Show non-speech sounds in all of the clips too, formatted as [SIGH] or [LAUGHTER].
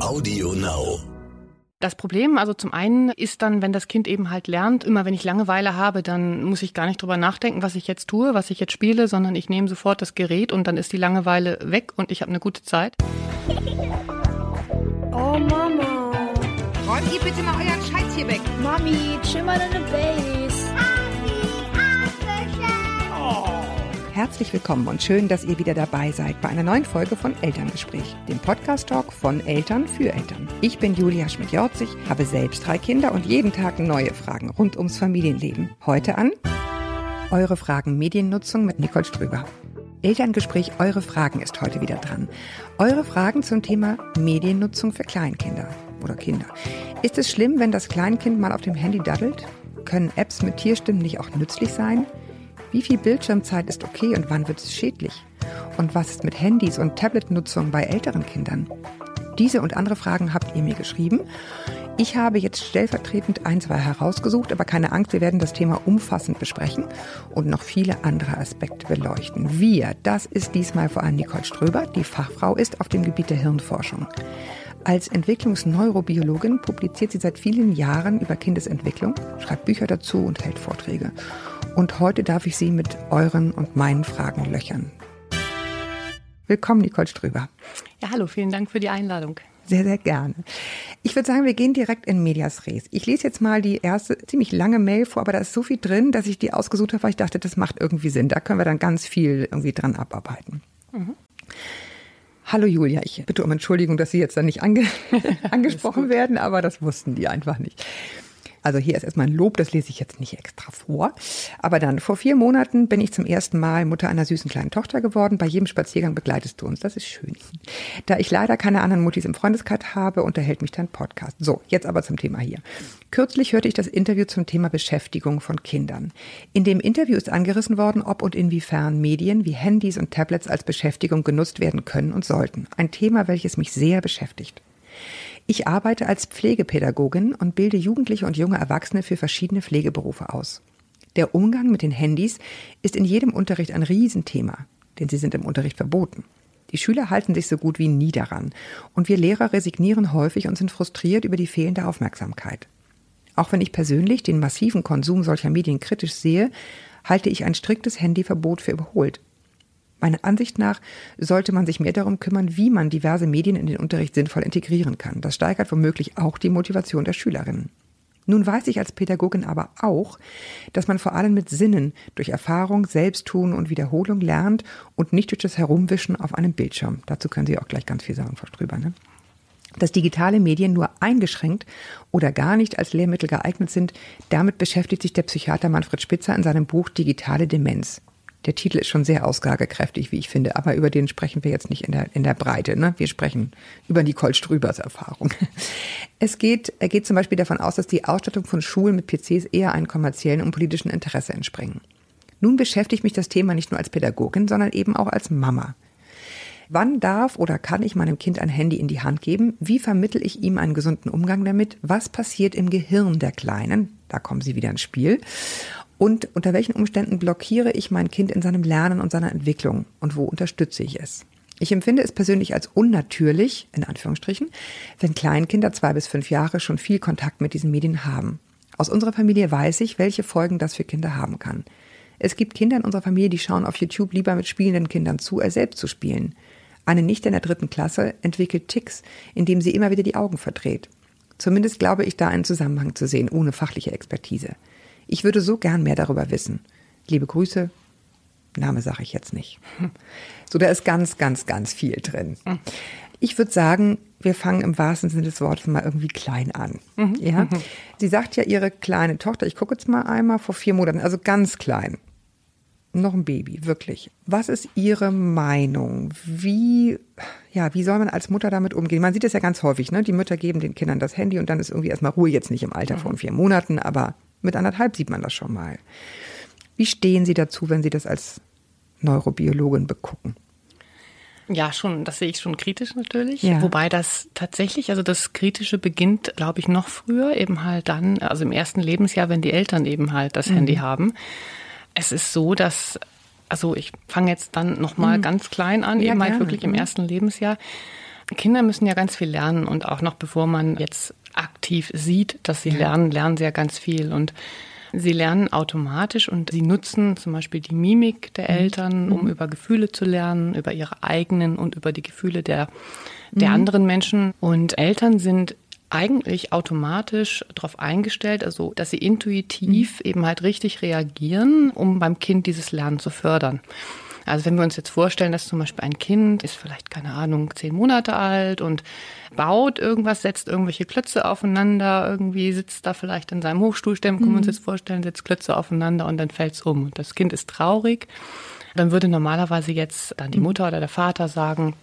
Audio Now. Das Problem, also zum einen ist dann, wenn das Kind eben halt lernt, immer wenn ich Langeweile habe, dann muss ich gar nicht drüber nachdenken, was ich jetzt tue, was ich jetzt spiele, sondern ich nehme sofort das Gerät und dann ist die Langeweile weg und ich habe eine gute Zeit. Oh Mama. Räumt ihr bitte mal euren Scheiß hier weg. Mami, chill mal deine Base. Herzlich willkommen und schön, dass ihr wieder dabei seid bei einer neuen Folge von Elterngespräch, dem Podcast-Talk von Eltern für Eltern. Ich bin Julia Schmidt-Jorzig, habe selbst drei Kinder und jeden Tag neue Fragen rund ums Familienleben. Heute an Eure Fragen Mediennutzung mit Nicole Ströber. Elterngespräch Eure Fragen ist heute wieder dran. Eure Fragen zum Thema Mediennutzung für Kleinkinder oder Kinder. Ist es schlimm, wenn das Kleinkind mal auf dem Handy daddelt? Können Apps mit Tierstimmen nicht auch nützlich sein? Wie viel Bildschirmzeit ist okay und wann wird es schädlich? Und was ist mit Handys und Tablet-Nutzung bei älteren Kindern? Diese und andere Fragen habt ihr mir geschrieben. Ich habe jetzt stellvertretend ein, zwei herausgesucht, aber keine Angst, wir werden das Thema umfassend besprechen und noch viele andere Aspekte beleuchten. Wir, das ist diesmal vor allem Nicole Ströber, die Fachfrau ist auf dem Gebiet der Hirnforschung. Als Entwicklungsneurobiologin publiziert sie seit vielen Jahren über Kindesentwicklung, schreibt Bücher dazu und hält Vorträge. Und heute darf ich Sie mit euren und meinen Fragen löchern. Willkommen, Nicole Ströber. Ja, hallo, vielen Dank für die Einladung. Sehr, sehr gerne. Ich würde sagen, wir gehen direkt in Medias Res. Ich lese jetzt mal die erste ziemlich lange Mail vor, aber da ist so viel drin, dass ich die ausgesucht habe, weil ich dachte, das macht irgendwie Sinn. Da können wir dann ganz viel irgendwie dran abarbeiten. Mhm. Hallo Julia, ich bitte um Entschuldigung, dass Sie jetzt dann nicht ange [LAUGHS] angesprochen werden, aber das wussten die einfach nicht. Also hier ist erstmal ein Lob, das lese ich jetzt nicht extra vor. Aber dann, vor vier Monaten bin ich zum ersten Mal Mutter einer süßen kleinen Tochter geworden. Bei jedem Spaziergang begleitest du uns. Das ist schön. Da ich leider keine anderen Muttis im Freundeskreis habe, unterhält mich dein Podcast. So, jetzt aber zum Thema hier. Kürzlich hörte ich das Interview zum Thema Beschäftigung von Kindern. In dem Interview ist angerissen worden, ob und inwiefern Medien wie Handys und Tablets als Beschäftigung genutzt werden können und sollten. Ein Thema, welches mich sehr beschäftigt. Ich arbeite als Pflegepädagogin und bilde Jugendliche und junge Erwachsene für verschiedene Pflegeberufe aus. Der Umgang mit den Handys ist in jedem Unterricht ein Riesenthema, denn sie sind im Unterricht verboten. Die Schüler halten sich so gut wie nie daran und wir Lehrer resignieren häufig und sind frustriert über die fehlende Aufmerksamkeit. Auch wenn ich persönlich den massiven Konsum solcher Medien kritisch sehe, halte ich ein striktes Handyverbot für überholt. Meiner Ansicht nach sollte man sich mehr darum kümmern, wie man diverse Medien in den Unterricht sinnvoll integrieren kann. Das steigert womöglich auch die Motivation der Schülerinnen. Nun weiß ich als Pädagogin aber auch, dass man vor allem mit Sinnen durch Erfahrung, Selbsttun und Wiederholung lernt und nicht durch das Herumwischen auf einem Bildschirm. Dazu können Sie auch gleich ganz viel sagen, Frau Strüber. Ne? Dass digitale Medien nur eingeschränkt oder gar nicht als Lehrmittel geeignet sind, damit beschäftigt sich der Psychiater Manfred Spitzer in seinem Buch Digitale Demenz. Der Titel ist schon sehr aussagekräftig, wie ich finde, aber über den sprechen wir jetzt nicht in der, in der Breite. Ne? Wir sprechen über Nicole Strübers Erfahrung. [LAUGHS] Es geht, er geht zum Beispiel davon aus, dass die Ausstattung von Schulen mit PCs eher einem kommerziellen und politischen Interesse entspringen. Nun beschäftigt mich das Thema nicht nur als Pädagogin, sondern eben auch als Mama. Wann darf oder kann ich meinem Kind ein Handy in die Hand geben? Wie vermittel ich ihm einen gesunden Umgang damit? Was passiert im Gehirn der Kleinen? Da kommen sie wieder ins Spiel. Und unter welchen Umständen blockiere ich mein Kind in seinem Lernen und seiner Entwicklung? Und wo unterstütze ich es? Ich empfinde es persönlich als unnatürlich, in Anführungsstrichen, wenn Kleinkinder zwei bis fünf Jahre schon viel Kontakt mit diesen Medien haben. Aus unserer Familie weiß ich, welche Folgen das für Kinder haben kann. Es gibt Kinder in unserer Familie, die schauen auf YouTube lieber mit spielenden Kindern zu, als selbst zu spielen. Eine Nichte in der dritten Klasse entwickelt Ticks, indem sie immer wieder die Augen verdreht. Zumindest glaube ich da einen Zusammenhang zu sehen, ohne fachliche Expertise. Ich würde so gern mehr darüber wissen. Liebe Grüße. Name sage ich jetzt nicht. [LAUGHS] So, da ist ganz, ganz, ganz viel drin. Ich würde sagen, wir fangen im wahrsten Sinne des Wortes mal irgendwie klein an. Mhm. Ja? Mhm. Sie sagt ja, ihre kleine Tochter, ich gucke jetzt mal einmal, vor vier Monaten, also ganz klein. Noch ein Baby, wirklich. Was ist Ihre Meinung? Wie, ja, wie soll man als Mutter damit umgehen? Man sieht es ja ganz häufig, ne? Die Mütter geben den Kindern das Handy und dann ist irgendwie erstmal Ruhe, jetzt nicht im Alter von mhm. vier Monaten, aber mit anderthalb sieht man das schon mal. Wie stehen Sie dazu, wenn Sie das als Neurobiologin begucken? Ja, schon, das sehe ich schon kritisch natürlich. Ja. Wobei das tatsächlich, also das Kritische beginnt, glaube ich, noch früher, eben halt dann, also im ersten Lebensjahr, wenn die Eltern eben halt das mhm. Handy haben. Es ist so, dass, also ich fange jetzt dann nochmal mhm. ganz klein an, ja, eben halt wirklich im mhm. ersten Lebensjahr Kinder müssen ja ganz viel lernen und auch noch bevor man jetzt aktiv sieht, dass sie lernen, lernen sie ja ganz viel und Sie lernen automatisch und sie nutzen zum Beispiel die Mimik der mhm. Eltern, um mhm. über Gefühle zu lernen, über ihre eigenen und über die Gefühle der, der mhm. anderen Menschen. Und Eltern sind eigentlich automatisch darauf eingestellt, also dass sie intuitiv mhm. eben halt richtig reagieren, um beim Kind dieses Lernen zu fördern. Also wenn wir uns jetzt vorstellen, dass zum Beispiel ein Kind ist vielleicht, keine Ahnung, zehn Monate alt und baut irgendwas, setzt irgendwelche Klötze aufeinander, irgendwie sitzt da vielleicht in seinem Hochstuhlstämmen, können wir uns mhm. jetzt vorstellen, setzt Klötze aufeinander und dann fällt's um. Und das Kind ist traurig. Dann würde normalerweise jetzt dann die mhm. Mutter oder der Vater sagen,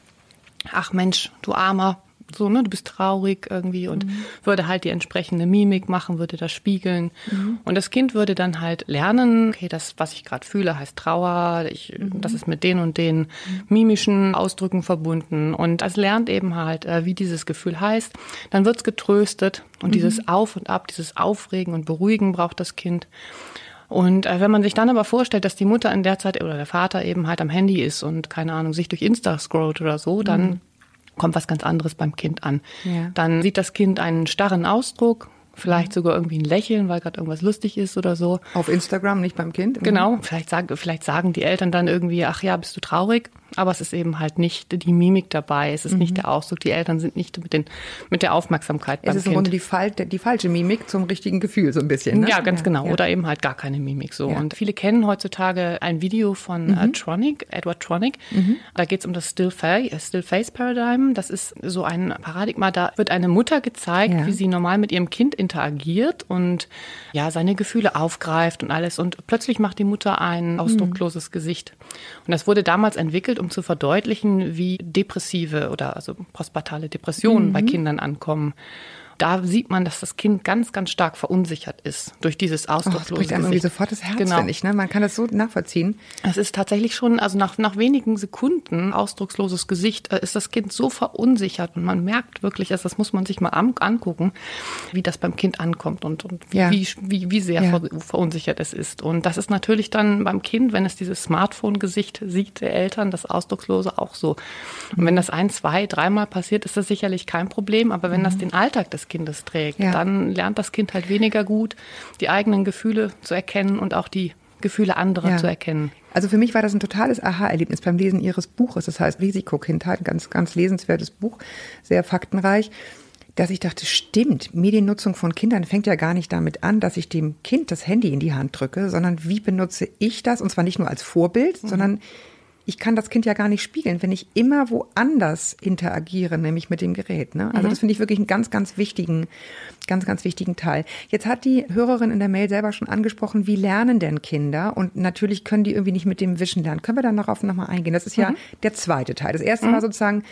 ach Mensch, du Armer, so, ne, du bist traurig irgendwie und mhm. würde halt die entsprechende Mimik machen, würde das spiegeln. Mhm. Und das Kind würde dann halt lernen, okay, das, was ich gerade fühle, heißt Trauer, ich, mhm. das ist mit den und den mhm. mimischen Ausdrücken verbunden. Und es lernt eben halt, äh, wie dieses Gefühl heißt. Dann wird's getröstet und mhm. dieses Auf und Ab, dieses Aufregen und Beruhigen braucht das Kind. Und äh, wenn man sich dann aber vorstellt, dass die Mutter in der Zeit oder der Vater eben halt am Handy ist und keine Ahnung, sich durch Insta scrollt oder so, dann mhm kommt was ganz anderes beim Kind an. Ja. Dann sieht das Kind einen starren Ausdruck, vielleicht mhm. sogar irgendwie ein Lächeln, weil gerade irgendwas lustig ist oder so. Auf Instagram, nicht beim Kind? Genau, vielleicht, sagen, vielleicht sagen die Eltern dann irgendwie, ach ja, bist du traurig? Aber es ist eben halt nicht die Mimik dabei, es ist mhm. nicht der Ausdruck, die Eltern sind nicht mit, den, mit der Aufmerksamkeit es beim ist im Grunde die, Fal die falsche Mimik zum richtigen Gefühl so ein bisschen. Ne? Ja, ganz ja, genau. Ja. Oder eben halt gar keine Mimik so. Ja. Und viele kennen heutzutage ein Video von äh, mhm. Tronic, Edward Tronic. Mhm. Da geht es um das Still, Face, äh, Still Face Paradigm. Das ist so ein Paradigma, da wird eine Mutter gezeigt, wie sie normal mit ihrem Kind interagiert und ja, seine Gefühle aufgreift und alles. Und plötzlich macht die Mutter ein mhm. ausdruckloses Gesicht. Und das wurde damals entwickelt, um zu verdeutlichen, wie depressive oder also postpartale Depressionen mhm. bei Kindern ankommen da sieht man, dass das Kind ganz, ganz stark verunsichert ist durch dieses ausdruckslose oh, das irgendwie sofort das Herz, genau. finde ich. Ne? Man kann das so nachvollziehen. Es ist tatsächlich schon, also nach, nach wenigen Sekunden ausdrucksloses Gesicht äh, ist das Kind so verunsichert und man merkt wirklich, also das muss man sich mal angucken, wie das beim Kind ankommt und, und wie, ja. wie, wie, wie, sehr ja. verunsichert es ist. Und das ist natürlich dann beim Kind, wenn es dieses Smartphone-Gesicht sieht der Eltern, das Ausdruckslose auch so. Und wenn das ein, zwei, dreimal passiert, ist das sicherlich kein Problem. Aber wenn das mhm. den Alltag des Kindes trägt. Ja. Dann lernt das Kind halt weniger gut, die eigenen Gefühle zu erkennen und auch die Gefühle anderer ja. zu erkennen. Also für mich war das ein totales Aha-Erlebnis beim Lesen Ihres Buches. Das heißt Risikokindheit, ein ganz, ganz lesenswertes Buch, sehr faktenreich dass ich dachte, stimmt, Mediennutzung von Kindern fängt ja gar nicht damit an, dass ich dem Kind das Handy in die Hand drücke, sondern wie benutze ich das? Und zwar nicht nur als Vorbild, mhm. sondern ich kann das Kind ja gar nicht spiegeln, wenn ich immer woanders interagiere, nämlich mit dem Gerät. Ne? Also mhm. das finde ich wirklich einen ganz, ganz wichtigen, ganz, ganz wichtigen Teil. Jetzt hat die Hörerin in der Mail selber schon angesprochen, wie lernen denn Kinder? Und natürlich können die irgendwie nicht mit dem Wischen lernen. Können wir dann darauf nochmal eingehen? Das ist ja mhm. der zweite Teil. Das erste mhm. war sozusagen,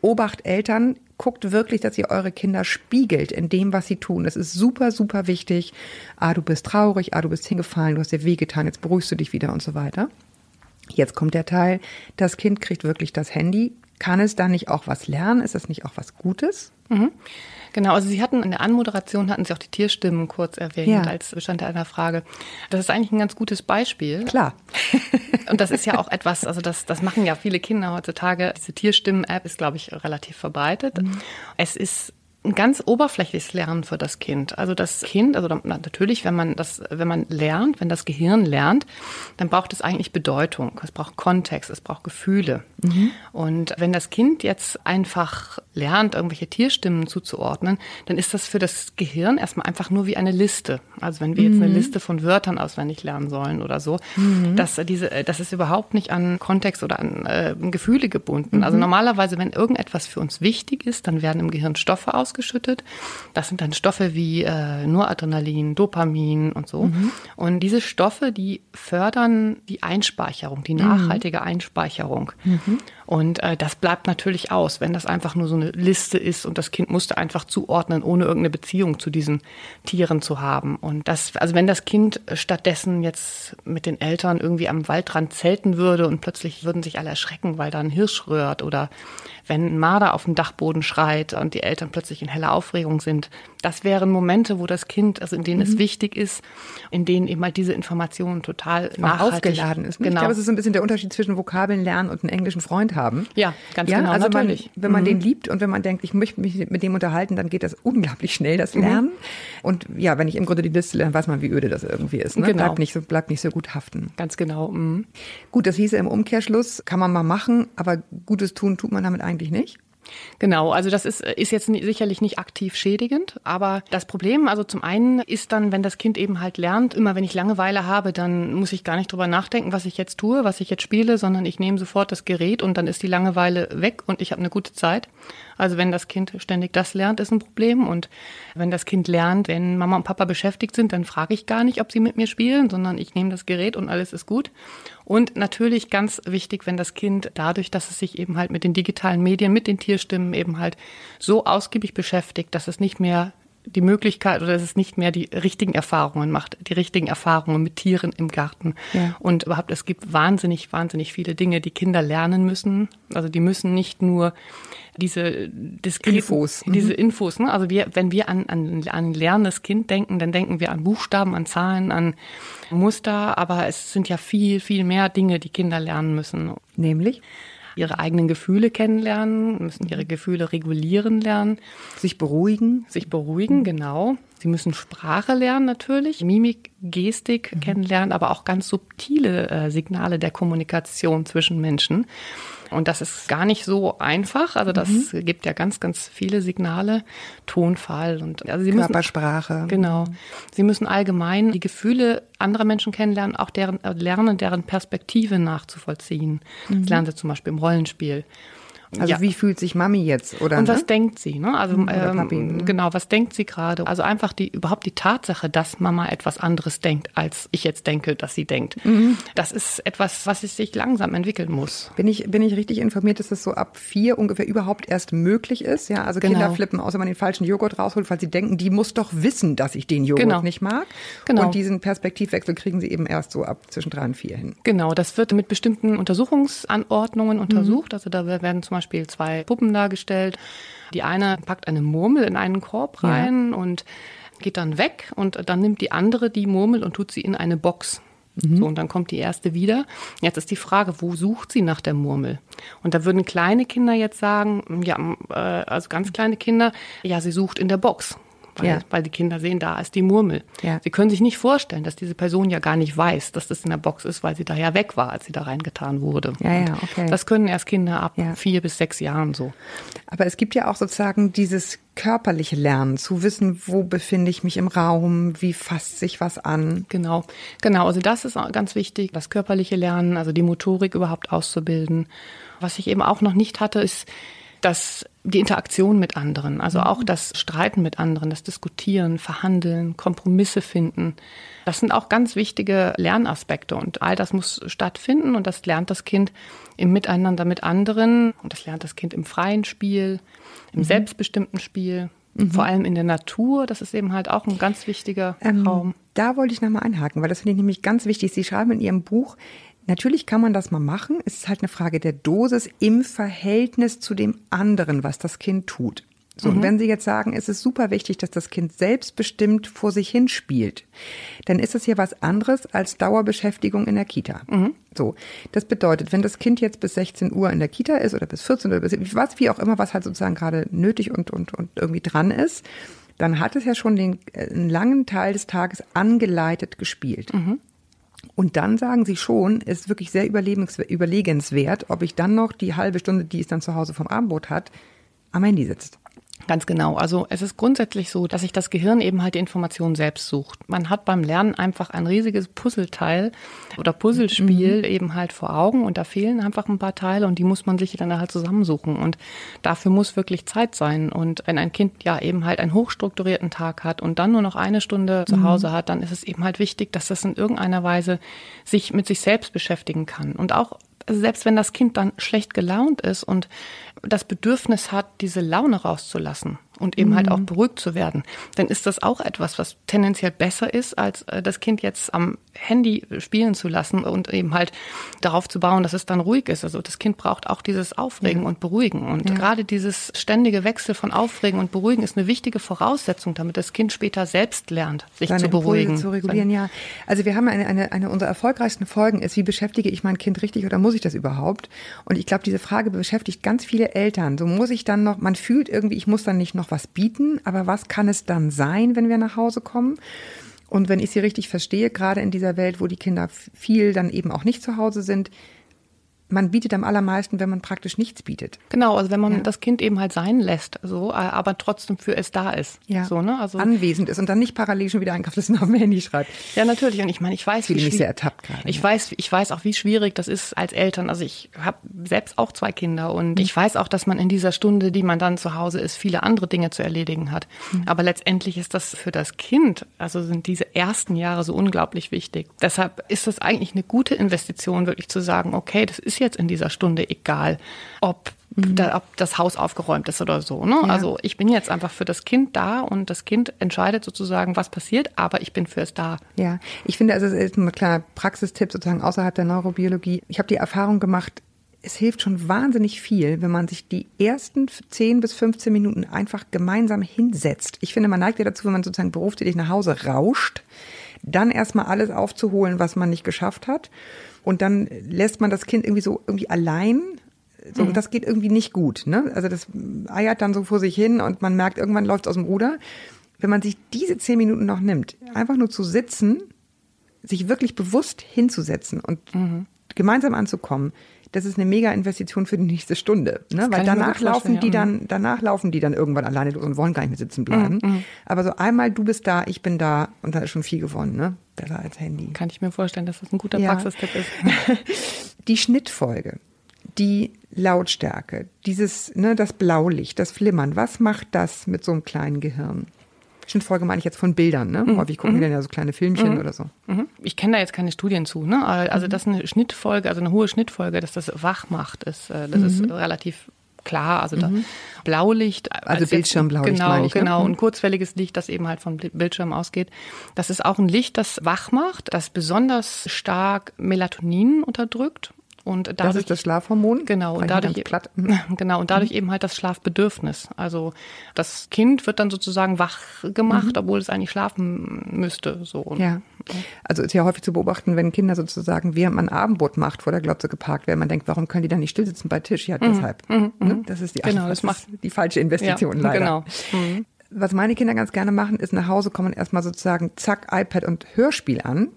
Obacht Eltern, guckt wirklich, dass ihr eure Kinder spiegelt in dem, was sie tun. Das ist super, super wichtig. Ah, du bist traurig, ah, du bist hingefallen, du hast dir wehgetan, jetzt beruhigst du dich wieder und so weiter. Jetzt kommt der Teil, das Kind kriegt wirklich das Handy. Kann es da nicht auch was lernen? Ist das nicht auch was Gutes? Mhm. Genau, also Sie hatten in der Anmoderation hatten Sie auch die Tierstimmen kurz erwähnt ja. als Bestandteil einer Frage. Das ist eigentlich ein ganz gutes Beispiel. Klar. [LAUGHS] Und das ist ja auch etwas, also das, das machen ja viele Kinder heutzutage. Diese Tierstimmen-App ist, glaube ich, relativ verbreitet. Mhm. Es ist ein ganz oberflächliches Lernen für das Kind. Also das Kind, also natürlich, wenn man das, wenn man lernt, wenn das Gehirn lernt, dann braucht es eigentlich Bedeutung. Es braucht Kontext, es braucht Gefühle. Mhm. Und wenn das Kind jetzt einfach lernt, irgendwelche Tierstimmen zuzuordnen, dann ist das für das Gehirn erstmal einfach nur wie eine Liste. Also wenn wir jetzt eine mhm. Liste von Wörtern auswendig lernen sollen oder so, mhm. dass diese, das ist überhaupt nicht an Kontext oder an äh, Gefühle gebunden. Also mhm. normalerweise, wenn irgendetwas für uns wichtig ist, dann werden im Gehirn Stoffe aus ausgeschüttet. Das sind dann Stoffe wie äh, Noradrenalin, Dopamin und so. Mhm. Und diese Stoffe, die fördern die Einspeicherung, die nachhaltige mhm. Einspeicherung. Mhm. Und äh, das bleibt natürlich aus, wenn das einfach nur so eine Liste ist und das Kind musste einfach zuordnen, ohne irgendeine Beziehung zu diesen Tieren zu haben. Und das, also wenn das Kind stattdessen jetzt mit den Eltern irgendwie am Waldrand zelten würde und plötzlich würden sich alle erschrecken, weil da ein Hirsch rührt oder wenn ein Marder auf dem Dachboden schreit und die Eltern plötzlich in heller Aufregung sind. Das wären Momente, wo das Kind, also in denen mhm. es wichtig ist, in denen eben halt diese Information total nachhaltig aufgeladen ist. Genau. Ich glaube, es ist ein bisschen der Unterschied zwischen Vokabeln lernen und einen englischen Freund haben. Ja, ganz ja, genau, also natürlich. Man, wenn man Mhm. den liebt und wenn man denkt, ich möchte mich mit dem unterhalten, dann geht das unglaublich schnell, das Mhm. Lernen. Und ja, wenn ich im Grunde die Liste lerne, weiß man, wie öde das irgendwie ist. Ne? Genau. Bleibt, nicht so, bleibt nicht so gut haften. Ganz genau. mhm. Gut, das hieße im Umkehrschluss, kann man mal machen, aber Gutes tun tut man damit eigentlich nicht. Genau, also das ist, ist jetzt sicherlich nicht aktiv schädigend, aber das Problem, also zum einen ist dann, wenn das Kind eben halt lernt, immer wenn ich Langeweile habe, dann muss ich gar nicht drüber nachdenken, was ich jetzt tue, was ich jetzt spiele, sondern ich nehme sofort das Gerät und dann ist die Langeweile weg und ich habe eine gute Zeit. Also wenn das Kind ständig das lernt, ist ein Problem und wenn das Kind lernt, wenn Mama und Papa beschäftigt sind, dann frage ich gar nicht, ob sie mit mir spielen, sondern ich nehme das Gerät und alles ist gut. Und natürlich ganz wichtig, wenn das Kind dadurch, dass es sich eben halt mit den digitalen Medien, mit den Tierstimmen eben halt so ausgiebig beschäftigt, dass es nicht mehr die Möglichkeit oder dass es nicht mehr die richtigen Erfahrungen macht, die richtigen Erfahrungen mit Tieren im Garten. Ja. Und überhaupt, es gibt wahnsinnig, wahnsinnig viele Dinge, die Kinder lernen müssen. Also die müssen nicht nur diese diskreten, Infos. Mhm. diese Infos, ne? Also wir, wenn wir an, an, an ein lernendes Kind denken, dann denken wir an Buchstaben, an Zahlen, an Muster, aber es sind ja viel, viel mehr Dinge, die Kinder lernen müssen. Nämlich Ihre eigenen Gefühle kennenlernen, müssen ihre Gefühle regulieren lernen, sich beruhigen. sich beruhigen, genau. Sie müssen Sprache lernen natürlich, Mimik, Gestik kennenlernen, aber auch ganz subtile äh, Signale der Kommunikation zwischen Menschen. Und das ist gar nicht so einfach. Also das gibt ja ganz, ganz viele Signale, Tonfall und also sie müssen Körpersprache. Genau. Sie müssen allgemein die Gefühle anderer Menschen kennenlernen, auch deren äh, lernen, deren Perspektive nachzuvollziehen. Das lernen sie zum Beispiel im Rollenspiel. Also Ja. wie fühlt sich Mami jetzt? Oder Und was ne? denkt sie? Ne? Also Oder Papi, ähm, mhm. genau, was denkt sie gerade? Also einfach die überhaupt die Tatsache, dass Mama etwas anderes denkt, als ich jetzt denke, dass sie denkt. Mhm. Das ist etwas, was sich langsam entwickeln muss. Bin ich, bin ich richtig informiert, dass das so ab vier ungefähr überhaupt erst möglich ist? Ja, also Genau. Kinder flippen aus, wenn man den falschen Joghurt rausholt, weil sie denken, die muss doch wissen, dass ich den Joghurt Genau. nicht mag. Genau. Und diesen Perspektivwechsel kriegen sie eben erst so ab zwischen drei und vier hin. Genau, das wird mit bestimmten Untersuchungsanordnungen Mhm. untersucht. Also da werden zum Beispiel zwei Puppen dargestellt. Die eine packt eine Murmel in einen Korb Ja. rein und geht dann weg und dann nimmt die andere die Murmel und tut sie in eine Box. Mhm. So, und dann kommt die erste wieder. Jetzt ist die Frage, wo sucht sie nach der Murmel? Und da würden kleine Kinder jetzt sagen, ja, äh, also ganz kleine Kinder, ja, sie sucht in der Box. Weil, Ja. weil die Kinder sehen, da ist die Murmel. Ja. Sie können sich nicht vorstellen, dass diese Person ja gar nicht weiß, dass das in der Box ist, weil sie da ja weg war, als sie da reingetan wurde. Ja, ja, okay. Das können erst Kinder ab Ja. vier bis sechs Jahren so. Aber es gibt ja auch sozusagen dieses körperliche Lernen, zu wissen, wo befinde ich mich im Raum, wie fasst sich was an. Genau, genau. Also das ist ganz wichtig, das körperliche Lernen, also die Motorik überhaupt auszubilden. Was ich eben auch noch nicht hatte, ist dass die Interaktion mit anderen, also auch das Streiten mit anderen, das Diskutieren, Verhandeln, Kompromisse finden. Das sind auch ganz wichtige Lernaspekte und all das muss stattfinden und das lernt das Kind im Miteinander mit anderen und das lernt das Kind im freien Spiel, im selbstbestimmten Spiel, vor allem in der Natur. Das ist eben halt auch ein ganz wichtiger Raum. Da wollte ich nochmal einhaken, weil das finde ich nämlich ganz wichtig. Sie schreiben in Ihrem Buch, natürlich kann man das mal machen. Es ist halt eine Frage der Dosis im Verhältnis zu dem anderen, was das Kind tut. So, und wenn Sie jetzt sagen, es ist super wichtig, dass das Kind selbstbestimmt vor sich hin spielt, dann ist es ja was anderes als Dauerbeschäftigung in der Kita. So, das bedeutet, wenn das Kind jetzt bis 16 Uhr in der Kita ist oder bis 14 oder bis was, wie auch immer, was halt sozusagen gerade nötig und, und, und irgendwie dran ist, dann hat es ja schon den äh, einen langen Teil des Tages angeleitet gespielt. Und dann sagen sie schon, ist wirklich sehr überlegenswert, ob ich dann noch die halbe Stunde, die es dann zu Hause vom Abendbrot hat, am Handy sitzt. Ganz genau. Also es ist grundsätzlich so, dass sich das Gehirn eben halt die Information selbst sucht. Man hat beim Lernen einfach ein riesiges Puzzleteil oder Puzzlespiel eben halt vor Augen und da fehlen einfach ein paar Teile und die muss man sich dann halt zusammensuchen und dafür muss wirklich Zeit sein. Und wenn ein Kind ja eben halt einen hochstrukturierten Tag hat und dann nur noch eine Stunde zu Hause hat, dann ist es eben halt wichtig, dass das in irgendeiner Weise sich mit sich selbst beschäftigen kann und auch also selbst wenn das Kind dann schlecht gelaunt ist und das Bedürfnis hat, diese Laune rauszulassen und eben mhm. halt auch beruhigt zu werden, dann ist das auch etwas, was tendenziell besser ist, als äh, das Kind jetzt am Handy spielen zu lassen und eben halt darauf zu bauen, dass es dann ruhig ist. Also das Kind braucht auch dieses Aufregen ja. und Beruhigen. Und ja. gerade dieses ständige Wechsel von Aufregen und Beruhigen ist eine wichtige Voraussetzung, damit das Kind später selbst lernt, sich Seine zu beruhigen. Impulse zu regulieren, ja. Also wir haben eine, eine, eine unserer erfolgreichsten Folgen ist, wie beschäftige ich mein Kind richtig oder muss ich das überhaupt? Und ich glaube, diese Frage beschäftigt ganz viele Eltern. So muss ich dann noch, man fühlt irgendwie, ich muss dann nicht noch was bieten, aber was kann es dann sein, wenn wir nach Hause kommen? Und wenn ich sie richtig verstehe, gerade in dieser Welt, wo die Kinder viel dann eben auch nicht zu Hause sind, man bietet am allermeisten, wenn man praktisch nichts bietet. Genau, also wenn man ja. das Kind eben halt sein lässt, so, äh, aber trotzdem für es da ist. Ja. So, ne? also Anwesend ist und dann nicht parallel schon wieder ein Kaffeessen auf dem Handy schreibt. Ja, natürlich. Und ich meine, ich weiß, Fühle mich sehr ertappt gerade. Ich ja. weiß, ich weiß auch, wie schwierig das ist als Eltern. Also ich habe selbst auch zwei Kinder und mhm. ich weiß auch, dass man in dieser Stunde, die man dann zu Hause ist, viele andere Dinge zu erledigen hat. Mhm. Aber letztendlich ist das für das Kind, also sind diese ersten Jahre so unglaublich wichtig. Deshalb ist das eigentlich eine gute Investition, wirklich zu sagen, okay, das ist jetzt in dieser Stunde egal, ob mhm. da, ob das Haus aufgeräumt ist oder so. Ne? Ja. Also ich bin jetzt einfach für das Kind da und das Kind entscheidet sozusagen, was passiert, aber ich bin für es da. Ja, ich finde, also es ist ein kleiner Praxistipp sozusagen außerhalb der Neurobiologie. Ich habe die Erfahrung gemacht, es hilft schon wahnsinnig viel, wenn man sich die ersten 10 bis 15 Minuten einfach gemeinsam hinsetzt. Ich finde, man neigt ja dazu, wenn man sozusagen berufstätig nach Hause rauscht, dann erstmal alles aufzuholen, was man nicht geschafft hat. Und dann lässt man das Kind irgendwie so irgendwie allein. So, mhm. Das geht irgendwie nicht gut. Ne? Also das eiert dann so vor sich hin und man merkt, irgendwann läuft es aus dem Ruder. Wenn man sich diese zehn Minuten noch nimmt, einfach nur zu sitzen, sich wirklich bewusst hinzusetzen und mhm. gemeinsam anzukommen, das ist eine mega Investition für die nächste Stunde. Ne? Weil danach laufen die dann, danach laufen die dann irgendwann alleine los und wollen gar nicht mehr sitzen bleiben. Mhm. Aber so einmal du bist da, ich bin da und dann ist schon viel gewonnen, ne? Besser als Handy. Kann ich mir vorstellen, dass das ein guter ja. Praxistipp ist. [LAUGHS] die Schnittfolge, die Lautstärke, dieses, ne, das Blaulicht, das Flimmern, was macht das mit so einem kleinen Gehirn? Schnittfolge meine ich jetzt von Bildern, ne? Mhm. Häufig gucken mhm. die dann ja so kleine Filmchen mhm. oder so. Mhm. Ich kenne da jetzt keine Studien zu, ne? Also, mhm. dass eine Schnittfolge, also eine hohe Schnittfolge, dass das wach macht, ist, äh, das ist mhm. relativ klar. Also da Blaulicht. Also Bildschirmblaulicht genau, meine ich. Ne? Genau, und kurzwelliges Licht, das eben halt vom Bildschirm ausgeht. Das ist auch ein Licht, das wach macht, das besonders stark Melatonin unterdrückt. Und dadurch, das ist das Schlafhormon. Genau, und dadurch, mhm. [LAUGHS] genau, und dadurch mhm. eben halt das Schlafbedürfnis. Also das Kind wird dann sozusagen wach gemacht, mhm. obwohl es eigentlich schlafen müsste. So. Ja. Also ist ja häufig zu beobachten, wenn Kinder sozusagen, während man Abendbrot macht, vor der Glotze geparkt werden, man denkt, warum können die dann nicht still sitzen bei Tisch? Ja, mhm. deshalb. Mhm. Ne? Das ist die genau, das, das macht die falsche Investition ja, leider. Genau. Mhm. Was meine Kinder ganz gerne machen, ist nach Hause kommen erstmal sozusagen zack, iPad und Hörspiel an.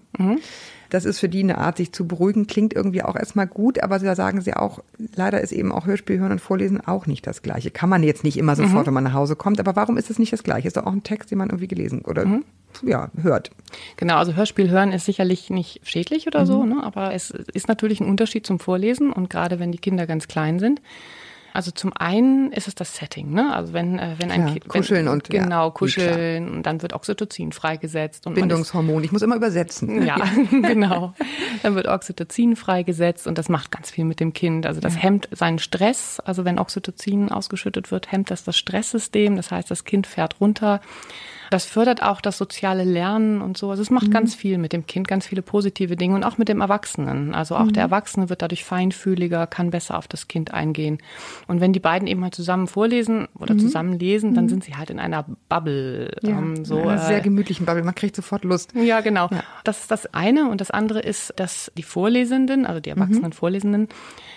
Das ist für die eine Art, sich zu beruhigen, klingt irgendwie auch erstmal gut, aber da sagen sie auch, leider ist eben auch Hörspiel hören und vorlesen auch nicht das Gleiche. Kann man jetzt nicht immer sofort, mhm. wenn man nach Hause kommt, aber warum ist es nicht das Gleiche? Ist doch auch ein Text, den man irgendwie gelesen oder mhm. ja, hört. Genau, also Hörspiel hören ist sicherlich nicht schädlich oder mhm. so, ne? aber es ist natürlich ein Unterschied zum Vorlesen und gerade wenn die Kinder ganz klein sind. Also zum einen ist es das Setting, ne? Also wenn äh, wenn ein ja, Kind kuscheln wenn, und genau kuscheln und dann wird Oxytocin freigesetzt und Bindungshormon. Ist, ich muss immer übersetzen. [LAUGHS] Ja, [LAUGHS] genau. Dann wird Oxytocin freigesetzt und das macht ganz viel mit dem Kind. Also das ja. hemmt seinen Stress. Also wenn Oxytocin ausgeschüttet wird, hemmt das das Stresssystem. Das heißt, das Kind fährt runter. Das fördert auch das soziale Lernen und so. Also es macht mhm. ganz viel mit dem Kind, ganz viele positive Dinge und auch mit dem Erwachsenen. Also auch mhm. der Erwachsene wird dadurch feinfühliger, kann besser auf das Kind eingehen. Und wenn die beiden eben halt zusammen vorlesen oder mhm. zusammen lesen, dann mhm. sind sie halt in einer Bubble. Ja, ähm, so, einer sehr äh, gemütlichen Bubble. Man kriegt sofort Lust. Ja, genau. Ja. Das ist das eine. Und das andere ist, dass die Vorlesenden, also die erwachsenen mhm. Vorlesenden,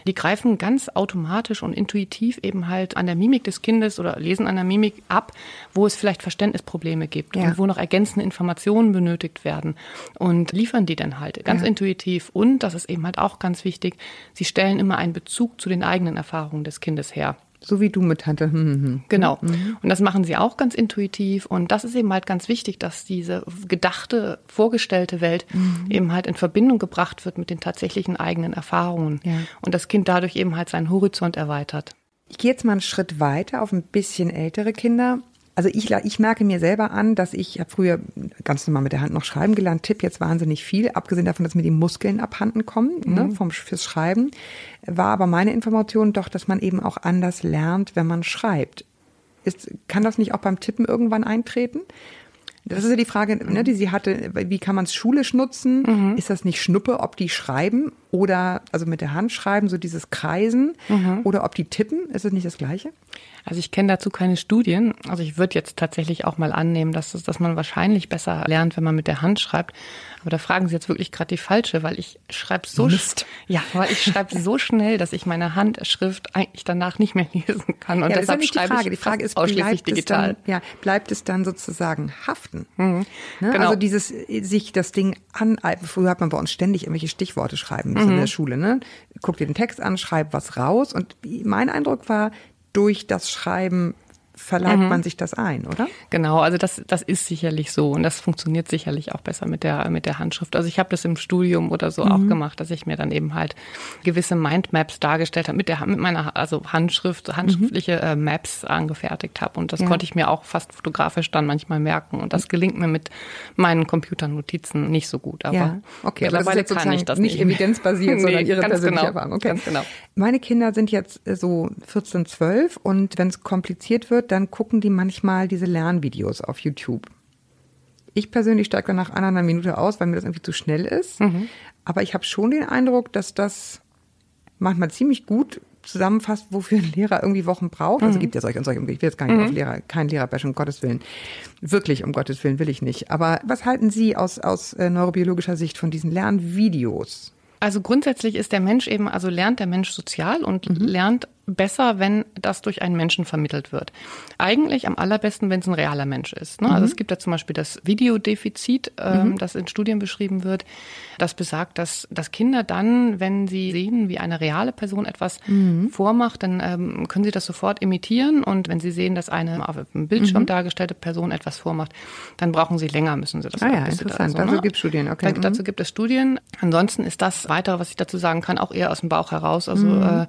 die greifen ganz automatisch und intuitiv eben halt an der Mimik des Kindes oder lesen an der Mimik ab, wo es vielleicht Verständnisprobleme Probleme gibt ja. und wo noch ergänzende Informationen benötigt werden und liefern die dann halt ganz ja. intuitiv. Und, das ist eben halt auch ganz wichtig, sie stellen immer einen Bezug zu den eigenen Erfahrungen des Kindes her. So wie du mit Tante. Hm, hm, hm. Genau. Mhm. Und das machen sie auch ganz intuitiv. Und das ist eben halt ganz wichtig, dass diese gedachte, vorgestellte Welt mhm. eben halt in Verbindung gebracht wird mit den tatsächlichen eigenen Erfahrungen. Ja. Und das Kind dadurch eben halt seinen Horizont erweitert. Ich gehe jetzt mal einen Schritt weiter auf ein bisschen ältere Kinder. Also ich, ich merke mir selber an, dass ich habe früher ganz normal mit der Hand noch schreiben gelernt, tipp jetzt wahnsinnig viel, abgesehen davon, dass mir die Muskeln abhanden kommen ne, mhm. ne, vom, fürs Schreiben, war aber meine Information doch, dass man eben auch anders lernt, wenn man schreibt. Ist, kann das nicht auch beim Tippen irgendwann eintreten? Das ist ja die Frage, ne, die sie hatte, wie kann man es schulisch nutzen? Mhm. Ist das nicht Schnuppe, ob die schreiben oder also mit der Hand schreiben, so dieses Kreisen mhm. oder ob die tippen? Ist das nicht das Gleiche? Also ich kenne dazu keine Studien. Also ich würde jetzt tatsächlich auch mal annehmen, dass, das, dass man wahrscheinlich besser lernt, wenn man mit der Hand schreibt. Aber da fragen Sie jetzt wirklich gerade die falsche, weil ich schreibe so Mist. ja, weil ich schreibe so schnell, dass ich meine Handschrift eigentlich danach nicht mehr [LAUGHS] lesen kann. Und ja, deshalb das ist ja nicht die Frage. Die Frage ist, ausschließlich digital. Dann, ja, bleibt es dann sozusagen haften? Mhm. Ne? Genau. Also dieses sich das Ding an. Früher hat man bei uns ständig irgendwelche Stichworte schreiben müssen mhm. in der Schule. Ne? Guck dir den Text an, schreib was raus. Und mein Eindruck war, durch das Schreiben verleiht mhm. man sich das ein, oder? Genau, also das, das ist sicherlich so und das funktioniert sicherlich auch besser mit der, mit der Handschrift. Also ich habe das im Studium oder so mhm. auch gemacht, dass ich mir dann eben halt gewisse Mindmaps dargestellt habe, mit der mit meiner also Handschrift, handschriftliche mhm. äh, Maps angefertigt habe und das ja. konnte ich mir auch fast fotografisch dann manchmal merken und das gelingt mir mit meinen Computernotizen nicht so gut. Aber ja. okay, mittlerweile aber kann ich das nicht evidenzbasiert, [LAUGHS] sondern nee, ihre persönliche genau, Erfahrung. Okay. Ganz genau. Meine Kinder sind jetzt äh, so 14, 12 und wenn es kompliziert wird, dann gucken die manchmal diese Lernvideos auf YouTube. Ich persönlich steige dann nach einer Minute aus, weil mir das irgendwie zu schnell ist. Mhm. Aber ich habe schon den Eindruck, dass das manchmal ziemlich gut zusammenfasst, wofür ein Lehrer irgendwie Wochen braucht. Also mhm. gibt ja solche und solche. Ich will jetzt gar nicht mhm. auf Lehrer, kein Lehrerbashing, um Gottes Willen. Wirklich, um Gottes Willen will ich nicht. Aber was halten Sie aus, aus äh, neurobiologischer Sicht von diesen Lernvideos? Also grundsätzlich ist der Mensch eben, also lernt der Mensch sozial und mhm. lernt besser, wenn das durch einen Menschen vermittelt wird. Eigentlich am allerbesten, wenn es ein realer Mensch ist. Ne? Also mhm. Also es gibt ja zum Beispiel das Videodefizit, ähm, mhm. das in Studien beschrieben wird, das besagt, dass, dass Kinder dann, wenn sie sehen, wie eine reale Person etwas mhm. vormacht, dann ähm, können sie das sofort imitieren und wenn sie sehen, dass eine auf dem Bildschirm mhm. dargestellte Person etwas vormacht, dann brauchen sie länger, müssen sie das ah, ja, interessant. Also, dazu ne? gibt es Studien, okay. Da, dazu mhm. gibt es Studien. Ansonsten ist das weitere, was ich dazu sagen kann, auch eher aus dem Bauch heraus. Also mhm. äh,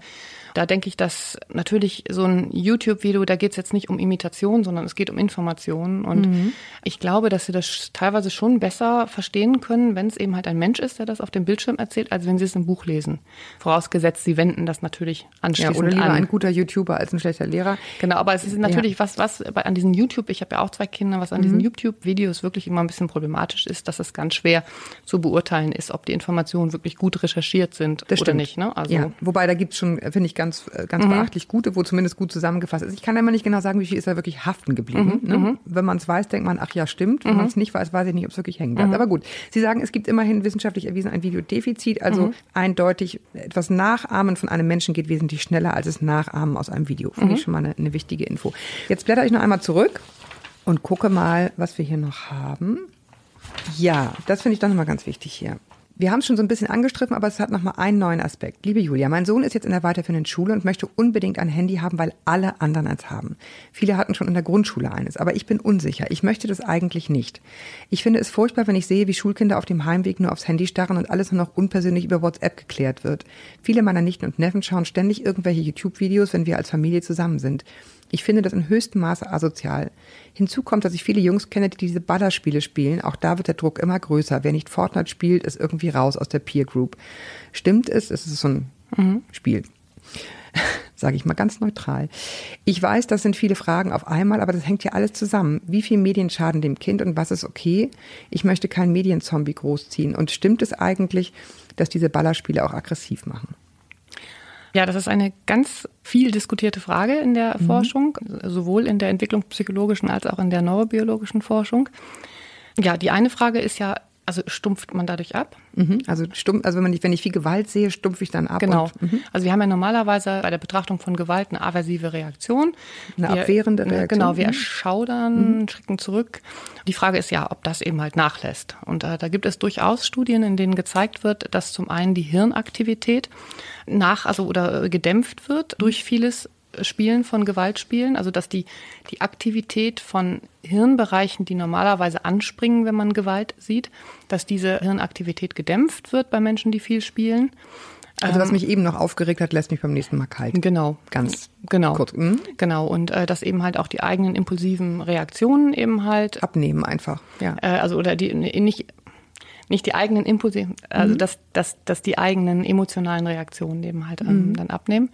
da denke ich, dass natürlich so ein YouTube-Video, da geht es jetzt nicht um Imitation, sondern es geht um Informationen. Und mhm. ich glaube, dass sie das teilweise schon besser verstehen können, wenn es eben halt ein Mensch ist, der das auf dem Bildschirm erzählt, als wenn sie es im Buch lesen. Vorausgesetzt, sie wenden das natürlich anschließend ja, oder lieber an. ein guter YouTuber als ein schlechter Lehrer. Genau, aber es ist natürlich ja. was, was bei, an diesen YouTube, ich habe ja auch zwei Kinder, was an mhm. diesen YouTube-Videos wirklich immer ein bisschen problematisch ist, dass es ganz schwer zu beurteilen ist, ob die Informationen wirklich gut recherchiert sind das oder stimmt. nicht. Ne? Also ja. Wobei da gibt es schon, finde ich, ganz ganz, äh, ganz mhm. beachtlich gute, wo zumindest gut zusammengefasst ist. Ich kann immer nicht genau sagen, wie viel ist da wirklich haften geblieben. Mhm. Ne? Mhm. Wenn man es weiß, denkt man, ach ja, stimmt. Wenn mhm. man es nicht weiß, weiß ich nicht, ob es wirklich hängen bleibt. Mhm. Aber gut, Sie sagen, es gibt immerhin wissenschaftlich erwiesen ein Videodefizit, also eindeutig etwas Nachahmen von einem Menschen geht wesentlich schneller als das Nachahmen aus einem Video. Finde ich schon mal eine, eine wichtige Info. Jetzt blätter ich noch einmal zurück und gucke mal, was wir hier noch haben. Ja, das finde ich doch nochmal ganz wichtig hier. Wir haben es schon so ein bisschen angestriffen, aber es hat nochmal einen neuen Aspekt. Liebe Julia, mein Sohn ist jetzt in der weiterführenden Schule und möchte unbedingt ein Handy haben, weil alle anderen eins haben. Viele hatten schon in der Grundschule eines, aber ich bin unsicher. Ich möchte das eigentlich nicht. Ich finde es furchtbar, wenn ich sehe, wie Schulkinder auf dem Heimweg nur aufs Handy starren und alles nur noch unpersönlich über WhatsApp geklärt wird. Viele meiner Nichten und Neffen schauen ständig irgendwelche YouTube-Videos, wenn wir als Familie zusammen sind. Ich finde das in höchstem Maße asozial. Hinzu kommt, dass ich viele Jungs kenne, die diese Ballerspiele spielen. Auch da wird der Druck immer größer. Wer nicht Fortnite spielt, ist irgendwie raus aus der Peer Group. Stimmt es? Es ist so ein mhm. Spiel. [LAUGHS] Sage ich mal ganz neutral. Ich weiß, das sind viele Fragen auf einmal, aber das hängt ja alles zusammen. Wie viel Medien schaden dem Kind und was ist okay? Ich möchte keinen Medienzombie großziehen. Und stimmt es eigentlich, dass diese Ballerspiele auch aggressiv machen? Ja, das ist eine ganz viel diskutierte Frage in der mhm. Forschung, sowohl in der entwicklungspsychologischen als auch in der neurobiologischen Forschung. Ja, die eine Frage ist ja, also stumpft man dadurch ab? Mhm. Also stumpf, also wenn ich, wenn ich viel Gewalt sehe, stumpfe ich dann ab. Genau. Und, mhm. Also wir haben ja normalerweise bei der Betrachtung von Gewalt eine aversive Reaktion. Eine wir, abwehrende äh, Reaktion. Genau, wir mhm. erschaudern, mhm. schrecken zurück. Die Frage ist ja, ob das eben halt nachlässt. Und äh, da gibt es durchaus Studien, in denen gezeigt wird, dass zum einen die Hirnaktivität nach, also oder äh, gedämpft wird durch vieles Spielen von Gewaltspielen, also dass die, die Aktivität von Hirnbereichen, die normalerweise anspringen, wenn man Gewalt sieht, dass diese Hirnaktivität gedämpft wird bei Menschen, die viel spielen. Also was ähm, mich eben noch aufgeregt hat, lässt mich beim nächsten Mal kalt. Genau. Ganz genau. kurz. Mhm. Genau. Und äh, dass eben halt auch die eigenen impulsiven Reaktionen eben halt abnehmen einfach. Ja. Äh, also oder die nicht nicht die eigenen Impulse, also mhm. dass, dass, dass die eigenen emotionalen Reaktionen eben halt ähm, mhm. dann abnehmen.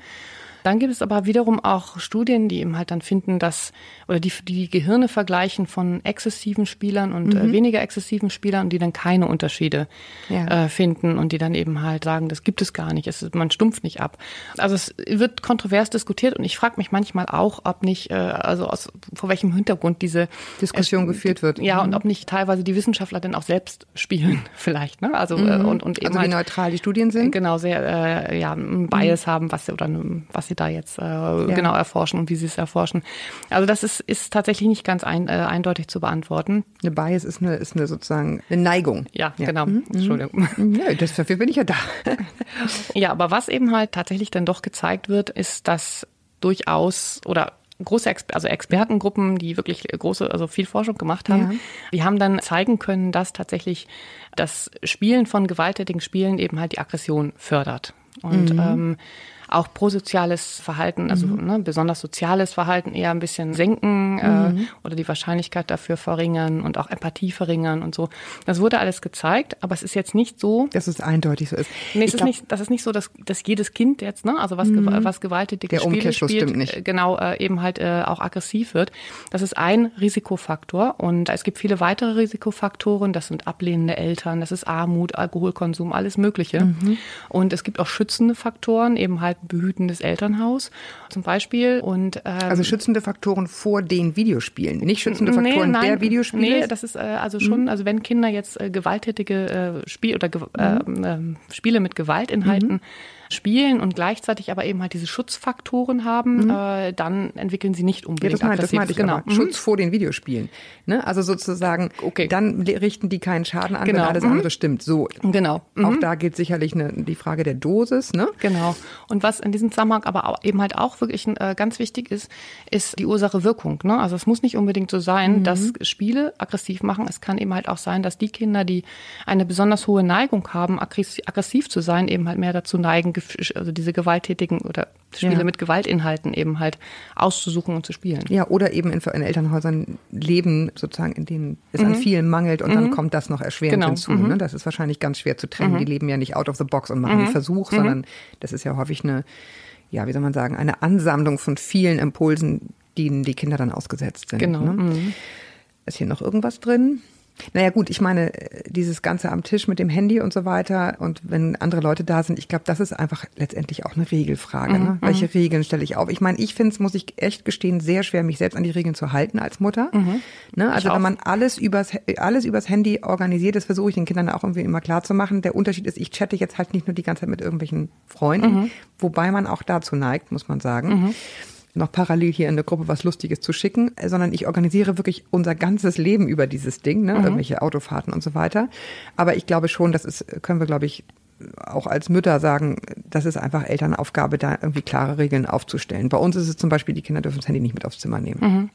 Dann gibt es aber wiederum auch Studien, die eben halt dann finden, dass, oder die die Gehirne vergleichen von exzessiven Spielern und äh, weniger exzessiven Spielern, die dann keine Unterschiede Ja. äh, finden und die dann eben halt sagen, das gibt es gar nicht, es man stumpft nicht ab. Also es wird kontrovers diskutiert und ich frage mich manchmal auch, ob nicht, äh, also aus, vor welchem Hintergrund diese Diskussion geführt wird. Ja, Mhm. und ob nicht teilweise die Wissenschaftler denn auch selbst spielen, [LAUGHS] vielleicht, ne? Also äh, und, und eben Also wie halt, neutral die Studien sind. genau sehr äh, ja einen Bias haben, was sie oder was sie da jetzt äh, genau erforschen und wie sie es erforschen. Also das ist ist tatsächlich nicht ganz ein, äh, eindeutig zu beantworten. Eine Bias ist eine, ist eine sozusagen eine Neigung. Ja, genau. Entschuldigung. Nö, das, dafür bin ich ja da. [LAUGHS] Ja, aber was eben halt tatsächlich dann doch gezeigt wird, ist, dass durchaus oder große Exper also Expertengruppen, die wirklich große, also viel Forschung gemacht haben, Ja. die haben dann zeigen können, dass tatsächlich das Spielen von gewalttätigen Spielen eben halt die Aggression fördert. Und ähm, auch prosoziales Verhalten, also ne, besonders soziales Verhalten eher ein bisschen senken äh, oder die Wahrscheinlichkeit dafür verringern und auch Empathie verringern und so. Das wurde alles gezeigt, aber es ist jetzt nicht so, Dass es eindeutig so ist. Nee, es Ich ist glaub, nicht, das ist nicht so, dass, dass jedes Kind jetzt, ne, also was, gew- was gewalttätige Der Spiele spielt, äh, genau, äh, eben halt äh, auch aggressiv wird. Das ist ein Risikofaktor und es gibt viele weitere Risikofaktoren. Das sind ablehnende Eltern, das ist Armut, Alkoholkonsum, alles Mögliche. Mhm. Und es gibt auch schützende Faktoren, eben halt behütendes Elternhaus zum Beispiel. Und ähm, Also schützende Faktoren vor den Videospielen, nicht schützende Faktoren der Videospiele. Nee, das ist äh, also schon, also wenn Kinder jetzt äh, gewalttätige äh, Spiel oder ge äh, ähm, Spiele mit Gewaltinhalten spielen und gleichzeitig aber eben halt diese Schutzfaktoren haben, äh, dann entwickeln sie nicht ja, unbedingt das, meinte, das meinte ich genau. aber. Schutz vor den Videospielen. Ne? Also sozusagen, Okay. dann richten die keinen Schaden an, Genau. wenn alles Mhm. andere stimmt. So. Genau. Auch da gilt sicherlich eine, die Frage der Dosis. Ne? Genau. Und was in diesem Zusammenhang aber auch, eben halt auch wirklich äh, ganz wichtig ist, ist die Ursache-Wirkung. Ne? Also es muss nicht unbedingt so sein, dass Spiele aggressiv machen. Es kann eben halt auch sein, dass die Kinder, die eine besonders hohe Neigung haben, aggressiv, aggressiv zu sein, eben halt mehr dazu neigen, also diese gewalttätigen oder Spiele Ja. mit Gewaltinhalten eben halt auszusuchen und zu spielen. Ja, oder eben in, in Elternhäusern leben, sozusagen, in denen es an vielen mangelt und dann kommt das noch erschwerend Genau. hinzu. Ne? Das ist wahrscheinlich ganz schwer zu trennen. Die leben ja nicht out of the box und machen einen Versuch, sondern das ist ja häufig eine, ja, wie soll man sagen, eine Ansammlung von vielen Impulsen, denen die Kinder dann ausgesetzt sind. Genau. Ne? Ist hier noch irgendwas drin? Naja gut, ich meine, äh, dieses Ganze am Tisch mit dem Handy und so weiter und wenn andere Leute da sind, ich glaube, das ist einfach letztendlich auch eine Regelfrage. Mhm, Ne? Welche Regeln stelle ich auf? Ich meine, ich finde es, muss ich echt gestehen, sehr schwer, mich selbst an die Regeln zu halten als Mutter. Ne? Also wenn man alles übers, alles übers Handy organisiert, das versuche ich den Kindern auch irgendwie immer klar zu machen. Der Unterschied ist, ich chatte jetzt halt nicht nur die ganze Zeit mit irgendwelchen Freunden, wobei man auch dazu neigt, muss man sagen noch parallel hier in der Gruppe was Lustiges zu schicken, äh, sondern ich organisiere wirklich unser ganzes Leben über dieses Ding, ne? irgendwelche Autofahrten und so weiter. Aber ich glaube schon, das ist, können wir, glaube ich, auch als Mütter sagen, das ist einfach Elternaufgabe, da irgendwie klare Regeln aufzustellen. Bei uns ist es zum Beispiel, die Kinder dürfen das Handy nicht mit aufs Zimmer nehmen.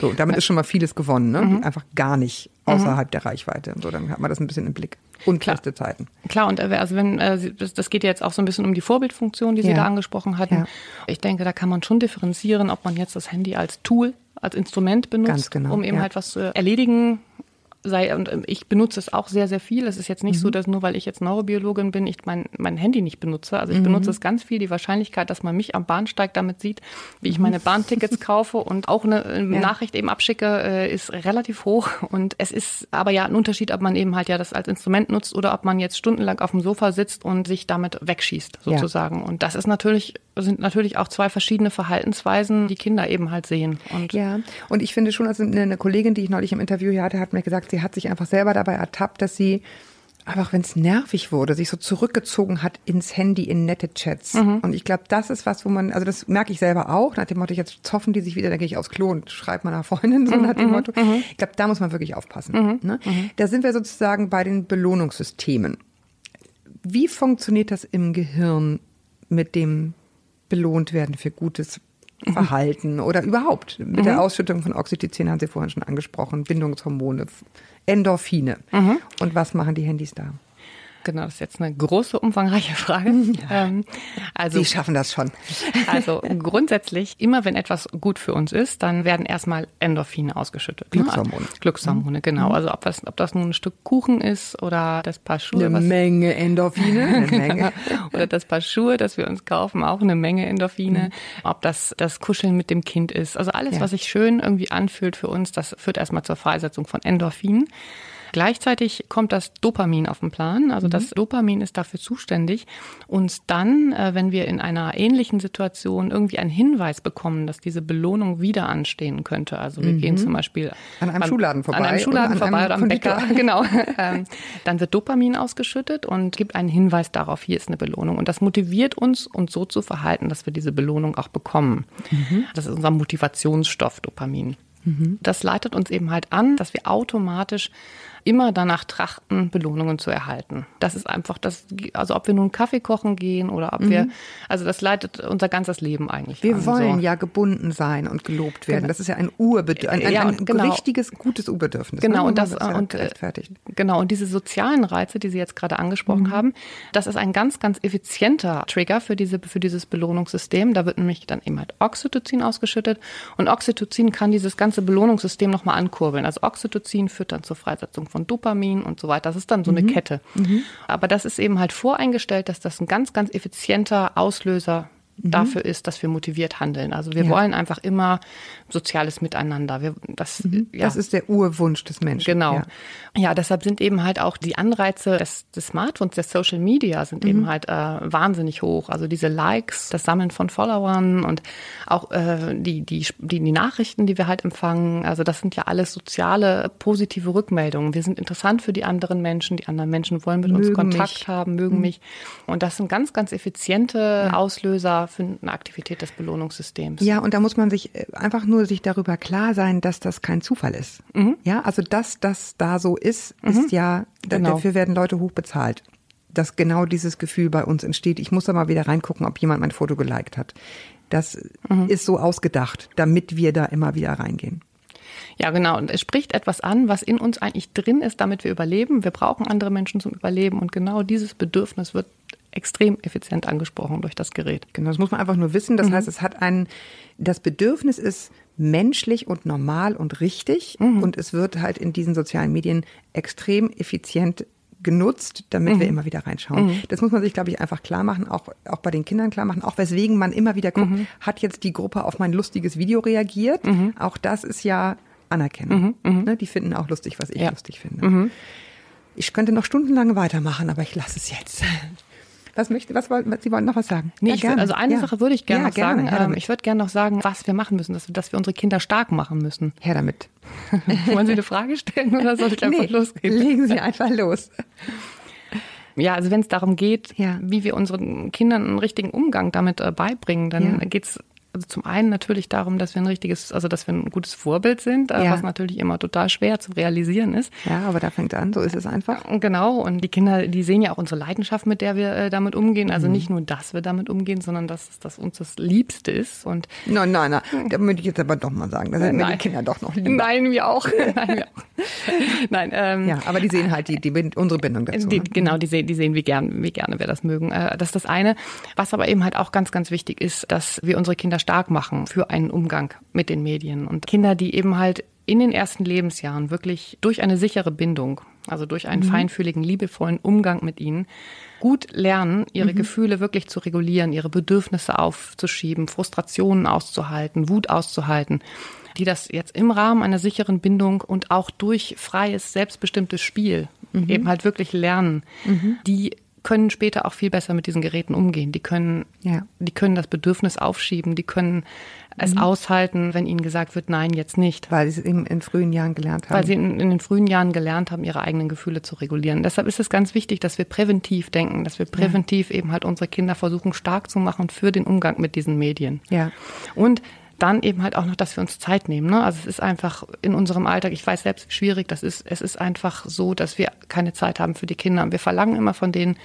So, damit ist schon mal vieles gewonnen, ne? Einfach gar nicht außerhalb der Reichweite. So, dann hat man das ein bisschen im Blick. Und feste Zeiten. Klar, und äh, also wenn äh, das geht ja jetzt auch so ein bisschen um die Vorbildfunktion, die Sie Ja. da angesprochen hatten. Ja. Ich denke, da kann man schon differenzieren, ob man jetzt das Handy als Tool, als Instrument benutzt, genau, um eben ja. halt was zu erledigen. Sei, und ähm, ich benutze es auch sehr, sehr viel. Es ist jetzt nicht Mhm. so, dass nur weil ich jetzt Neurobiologin bin, ich mein, mein Handy nicht benutze. Also ich Mhm. benutze es ganz viel. Die Wahrscheinlichkeit, dass man mich am Bahnsteig damit sieht, wie ich meine Bahntickets [LAUGHS] kaufe und auch eine äh, Mhm. Ja. Nachricht eben abschicke, äh, ist relativ hoch. Und es ist aber ja ein Unterschied, ob man eben halt ja das als Instrument nutzt oder ob man jetzt stundenlang auf dem Sofa sitzt und sich damit wegschießt, Ja. sozusagen. Und das ist natürlich, sind natürlich auch zwei verschiedene Verhaltensweisen, die Kinder eben halt sehen. Und Ja, und ich finde schon, also eine Kollegin, die ich neulich im Interview hier hatte, hat mir gesagt, sie hat sich einfach selber dabei ertappt, dass sie einfach, wenn es nervig wurde, sich so zurückgezogen hat ins Handy in nette Chats. Und ich glaube, das ist was, wo man, also das merke ich selber auch, nach dem Motto, jetzt zoffen die sich wieder, dann gehe ich aufs Klo und schreibe meiner Freundin, so nach dem Motto. Ich glaube, da muss man wirklich aufpassen. Ne? Da sind wir sozusagen bei den Belohnungssystemen. Wie funktioniert das im Gehirn mit dem belohnt werden für gutes Verhalten oder überhaupt mit der Ausschüttung von Oxytocin haben Sie vorhin schon angesprochen, Bindungshormone, Endorphine. Und was machen die Handys da? Genau, das ist jetzt eine große, umfangreiche Frage. [LAUGHS] Ähm, also, Sie schaffen das schon. [LAUGHS] Also grundsätzlich, immer wenn etwas gut für uns ist, dann werden erstmal Endorphine ausgeschüttet. Ne? Glückshormone. Glückshormone, genau. Mhm. Also ob das, ob das nun ein Stück Kuchen ist oder das Paar Schuhe. Eine Menge Endorphine. [LAUGHS] Eine Menge. oder das Paar Schuhe, das wir uns kaufen, auch eine Menge Endorphine. Mhm. Ob das das Kuscheln mit dem Kind ist. Also alles, ja. was sich schön irgendwie anfühlt für uns, das führt erstmal zur Freisetzung von Endorphinen. Gleichzeitig kommt das Dopamin auf den Plan. Also mhm. das Dopamin ist dafür zuständig, uns dann, äh, wenn wir in einer ähnlichen Situation irgendwie einen Hinweis bekommen, dass diese Belohnung wieder anstehen könnte. Also wir mhm. gehen zum Beispiel an einem an, Schuhladen vorbei. An einem Schuhladen oder vorbei oder am Bäcker. [LAUGHS] [LAUGHS] Genau. Ähm, dann wird Dopamin ausgeschüttet und gibt einen Hinweis darauf, hier ist eine Belohnung. Und das motiviert uns, uns so zu verhalten, dass wir diese Belohnung auch bekommen. Mhm. Das ist unser Motivationsstoff, Dopamin. Mhm. Das leitet uns eben halt an, dass wir automatisch immer danach trachten, Belohnungen zu erhalten. Das ist einfach das, also ob wir nun Kaffee kochen gehen oder ob mhm. wir, also das leitet unser ganzes Leben eigentlich. Wir an, wollen so. ja gebunden sein und gelobt werden. Genau. Das ist ja ein Urbedürfnis, ein, ein, ja, ein genau. richtiges, gutes Urbedürfnis. Genau, ne? und das, ja und, äh, genau, und diese sozialen Reize, die Sie jetzt gerade angesprochen mhm. haben, das ist ein ganz, ganz effizienter Trigger für diese, für dieses Belohnungssystem. Da wird nämlich dann eben halt Oxytocin ausgeschüttet und Oxytocin kann dieses ganze Belohnungssystem nochmal ankurbeln. Also Oxytocin führt dann zur Freisetzung von von Dopamin und so weiter. Das ist dann so eine mhm. Kette. Mhm. Aber das ist eben halt voreingestellt, dass das ein ganz, ganz effizienter Auslöser mhm. dafür ist, dass wir motiviert handeln. Also wir ja. wollen einfach immer soziales Miteinander. Wir, das, mhm. ja. das ist der Urwunsch des Menschen. Genau. Ja. ja. deshalb sind eben halt auch die Anreize des, des Smartphones, der Social Media sind mhm. eben halt äh, wahnsinnig hoch. Also diese Likes, das Sammeln von Followern und auch äh, die, die, die, die Nachrichten, die wir halt empfangen. Also das sind ja alles soziale, positive Rückmeldungen. Wir sind interessant für die anderen Menschen. Die anderen Menschen wollen mit mögen uns Kontakt mich. haben, mögen mhm. mich. Und das sind ganz, ganz effiziente Auslöser für eine Aktivität des Belohnungssystems. Ja, und da muss man sich äh, einfach nur sich darüber klar sein, dass das kein Zufall ist. Mhm. Ja, also dass das da so ist, mhm. ist ja, genau. dafür werden Leute hoch bezahlt. Dass genau dieses Gefühl bei uns entsteht. Ich muss da mal wieder reingucken, ob jemand mein Foto geliked hat. Das mhm. ist so ausgedacht, damit wir da immer wieder reingehen. Ja, genau. Und es spricht etwas an, was in uns eigentlich drin ist, damit wir überleben. Wir brauchen andere Menschen zum Überleben. Und genau dieses Bedürfnis wird extrem effizient angesprochen durch das Gerät. Genau, das muss man einfach nur wissen. Das mhm. heißt, es hat ein, das Bedürfnis ist menschlich und normal und richtig. Mhm. Und es wird halt in diesen sozialen Medien extrem effizient genutzt, damit mhm. wir immer wieder reinschauen. Mhm. Das muss man sich, glaube ich, einfach klar machen, auch, auch bei den Kindern klar machen, auch weswegen man immer wieder guckt, mhm. hat jetzt die Gruppe auf mein lustiges Video reagiert? Mhm. Auch das ist ja Anerkennung. Mhm. Mhm. Ne, die finden auch lustig, was ich ja. lustig finde. Ich könnte noch stundenlang weitermachen, aber ich lasse es jetzt. Was möchte, was wollen, Sie wollen noch was sagen? Nee, ja, ich, also eine ja. Sache würde ich gerne ja, noch gerne, sagen. Ähm, ich würde gerne noch sagen, was wir machen müssen, dass, dass wir unsere Kinder stark machen müssen. Her damit. [LAUGHS] wollen Sie eine Frage stellen oder soll ich einfach nee, losgehen? Legen Sie einfach los. Ja, also wenn es darum geht, ja. wie wir unseren Kindern einen richtigen Umgang damit äh, beibringen, dann ja. geht es also zum einen natürlich darum, dass wir ein richtiges, also dass wir ein gutes Vorbild sind, äh, ja. was natürlich immer total schwer zu realisieren ist. Ja, aber da fängt an, so ist es einfach. Genau, und die Kinder, die sehen ja auch unsere Leidenschaft, mit der wir äh, damit umgehen. Also mhm. nicht nur, dass wir damit umgehen, sondern dass das uns das Liebste ist. Und nein, nein, nein, da würde ich jetzt aber doch mal sagen, da sind mir die Kinder doch noch lieber. Nein, wir auch. [LAUGHS] nein, wir auch. nein, ähm, ja, aber die sehen halt die, die unsere Bindung dazu. Die, ne? Genau, die sehen, die sehen, wie gern, wie gerne wir das mögen. Äh, das ist das eine. Was aber eben halt auch ganz, ganz wichtig ist, dass wir unsere Kinder stark machen für einen Umgang mit den Medien. Und Kinder, die eben halt in den ersten Lebensjahren wirklich durch eine sichere Bindung, also durch einen mhm. feinfühligen, liebevollen Umgang mit ihnen, gut lernen, ihre mhm. Gefühle wirklich zu regulieren, ihre Bedürfnisse aufzuschieben, Frustrationen auszuhalten, Wut auszuhalten, die das jetzt im Rahmen einer sicheren Bindung und auch durch freies, selbstbestimmtes Spiel mhm. eben halt wirklich lernen, mhm. die können später auch viel besser mit diesen Geräten umgehen. Die können, ja. die können das Bedürfnis aufschieben, die können es mhm. aushalten, wenn ihnen gesagt wird, nein, jetzt nicht. Weil sie es in, in frühen Jahren gelernt haben. Weil sie in, in, den frühen Jahren gelernt haben, ihre eigenen Gefühle zu regulieren. Deshalb ist es ganz wichtig, dass wir präventiv denken, dass wir präventiv ja. eben halt unsere Kinder versuchen stark zu machen für den Umgang mit diesen Medien. Ja. Und dann eben halt auch noch, dass wir uns Zeit nehmen. Ne? Also es ist einfach in unserem Alltag, ich weiß selbst, wie schwierig das ist. Es ist einfach so, dass wir keine Zeit haben für die Kinder. Und wir verlangen immer von denen,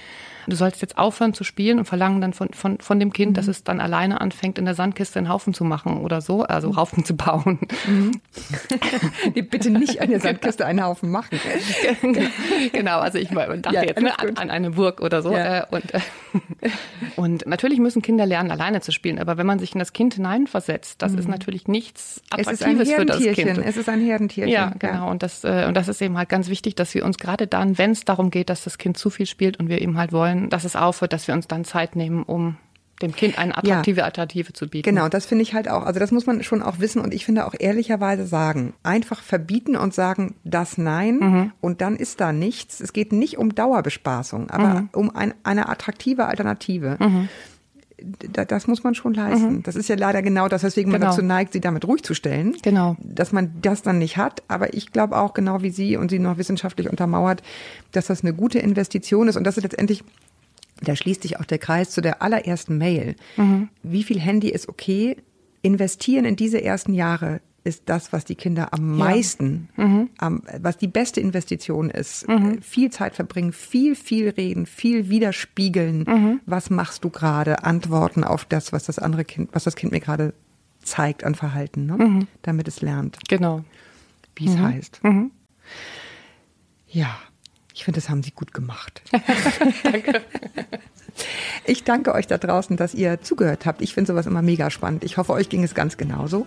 du sollst jetzt aufhören zu spielen und verlangen dann von, von, von dem Kind, mhm. dass es dann alleine anfängt, in der Sandkiste einen Haufen zu machen oder so, also mhm. Haufen zu bauen. Mhm. [LAUGHS] Bitte nicht an der Sandkiste einen Haufen machen. genau, also ich dachte ja, jetzt ne, an, an, eine Burg oder so. Ja. Äh, und, äh, [LAUGHS] und natürlich müssen Kinder lernen, alleine zu spielen, aber wenn man sich in das Kind hineinversetzt, das ist mhm. natürlich nichts Attraktives für das Kind. Es ist ein Herdentierchen. Ja, genau. Und das, äh, und das ist eben halt ganz wichtig, dass wir uns gerade dann, wenn es darum geht, dass das Kind zu viel spielt und wir eben halt wollen, dass es aufhört, dass wir uns dann Zeit nehmen, um dem Kind eine attraktive ja, Alternative zu bieten. Genau, das finde ich halt auch. Also das muss man schon auch wissen und ich finde auch ehrlicherweise sagen. Einfach verbieten und sagen, das nein mhm. und dann ist da nichts. Es geht nicht um Dauerbespaßung, aber mhm. um ein, eine attraktive Alternative. Mhm das muss man schon leisten. Mhm. Das ist ja leider genau das, weswegen genau. man dazu neigt, sie damit ruhig zu stellen. Genau. Dass man das dann nicht hat. Aber ich glaube auch, genau wie Sie und Sie noch wissenschaftlich untermauert, dass das eine gute Investition ist und dass es letztendlich da schließt sich auch der Kreis zu der allerersten Mail. Mhm. Wie viel Handy ist okay? Investieren in diese ersten Jahre ist das, was die Kinder am meisten, ja. mhm. am, was die beste Investition ist. Mhm. Viel Zeit verbringen, viel, viel reden, viel widerspiegeln. Mhm. Was machst du gerade? Antworten auf das, was das andere Kind, was das Kind mir gerade zeigt an Verhalten, ne? Mhm. damit es lernt. Genau. Wie es mhm. heißt. Mhm. Ja, ich finde, das haben Sie gut gemacht. [LAUGHS] Danke. Ich danke euch da draußen, dass ihr zugehört habt. Ich finde sowas immer mega spannend. Ich hoffe, euch ging es ganz genauso.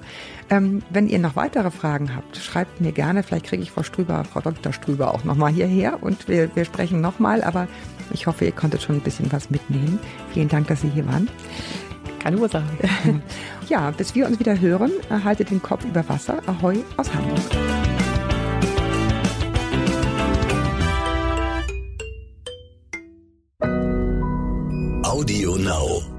Ähm, wenn ihr noch weitere Fragen habt, schreibt mir gerne. Vielleicht kriege ich Frau Strüber, Frau Dr. Strüber auch nochmal hierher und wir, wir sprechen nochmal. Aber ich hoffe, ihr konntet schon ein bisschen was mitnehmen. Vielen Dank, dass Sie hier waren. Keine Ursache. [LAUGHS] ja, bis wir uns wieder hören, haltet den Kopf über Wasser. Ahoi aus Hamburg. Audio Now.